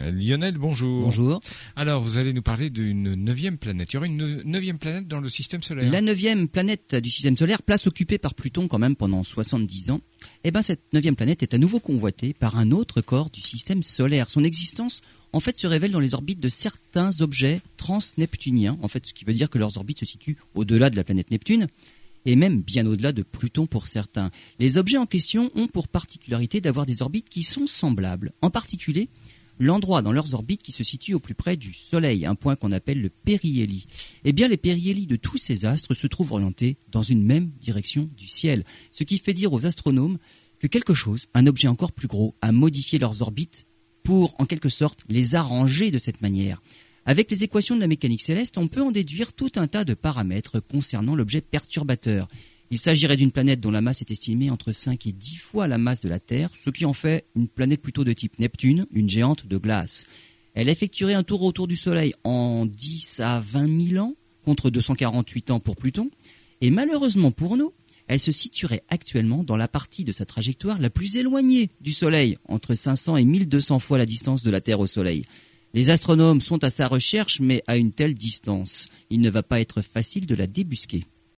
Lionel, bonjour. Bonjour. Alors, vous allez nous parler d'une neuvième planète. Il y aura une neuvième planète dans le système solaire. La neuvième planète du système solaire, place occupée par Pluton quand même pendant 70 ans. Eh ben, cette neuvième planète est à nouveau convoitée par un autre corps du système solaire. Son existence, en fait, se révèle dans les orbites de certains objets transneptuniens. En fait, ce qui veut dire que leurs orbites se situent au-delà de la planète Neptune et même bien au-delà de Pluton pour certains. Les objets en question ont pour particularité d'avoir des orbites qui sont semblables. En particulier, l'endroit dans leurs orbites qui se situe au plus près du Soleil, un point qu'on appelle le périhélie. Eh bien, les périhélies de tous ces astres se trouvent orientés dans une même direction du ciel, ce qui fait dire aux astronomes que quelque chose, un objet encore plus gros, a modifié leurs orbites pour, en quelque sorte, les arranger de cette manière. Avec les équations de la mécanique céleste, on peut en déduire tout un tas de paramètres concernant l'objet perturbateur. Il s'agirait d'une planète dont la masse est estimée entre 5 et 10 fois la masse de la Terre, ce qui en fait une planète plutôt de type Neptune, une géante de glace. Elle effectuerait un tour autour du Soleil en 10 à 20 000 ans, contre 248 ans pour Pluton, et malheureusement pour nous, elle se situerait actuellement dans la partie de sa trajectoire la plus éloignée du Soleil, entre 500 et 1200 fois la distance de la Terre au Soleil. Les astronomes sont à sa recherche, mais à une telle distance, il ne va pas être facile de la débusquer.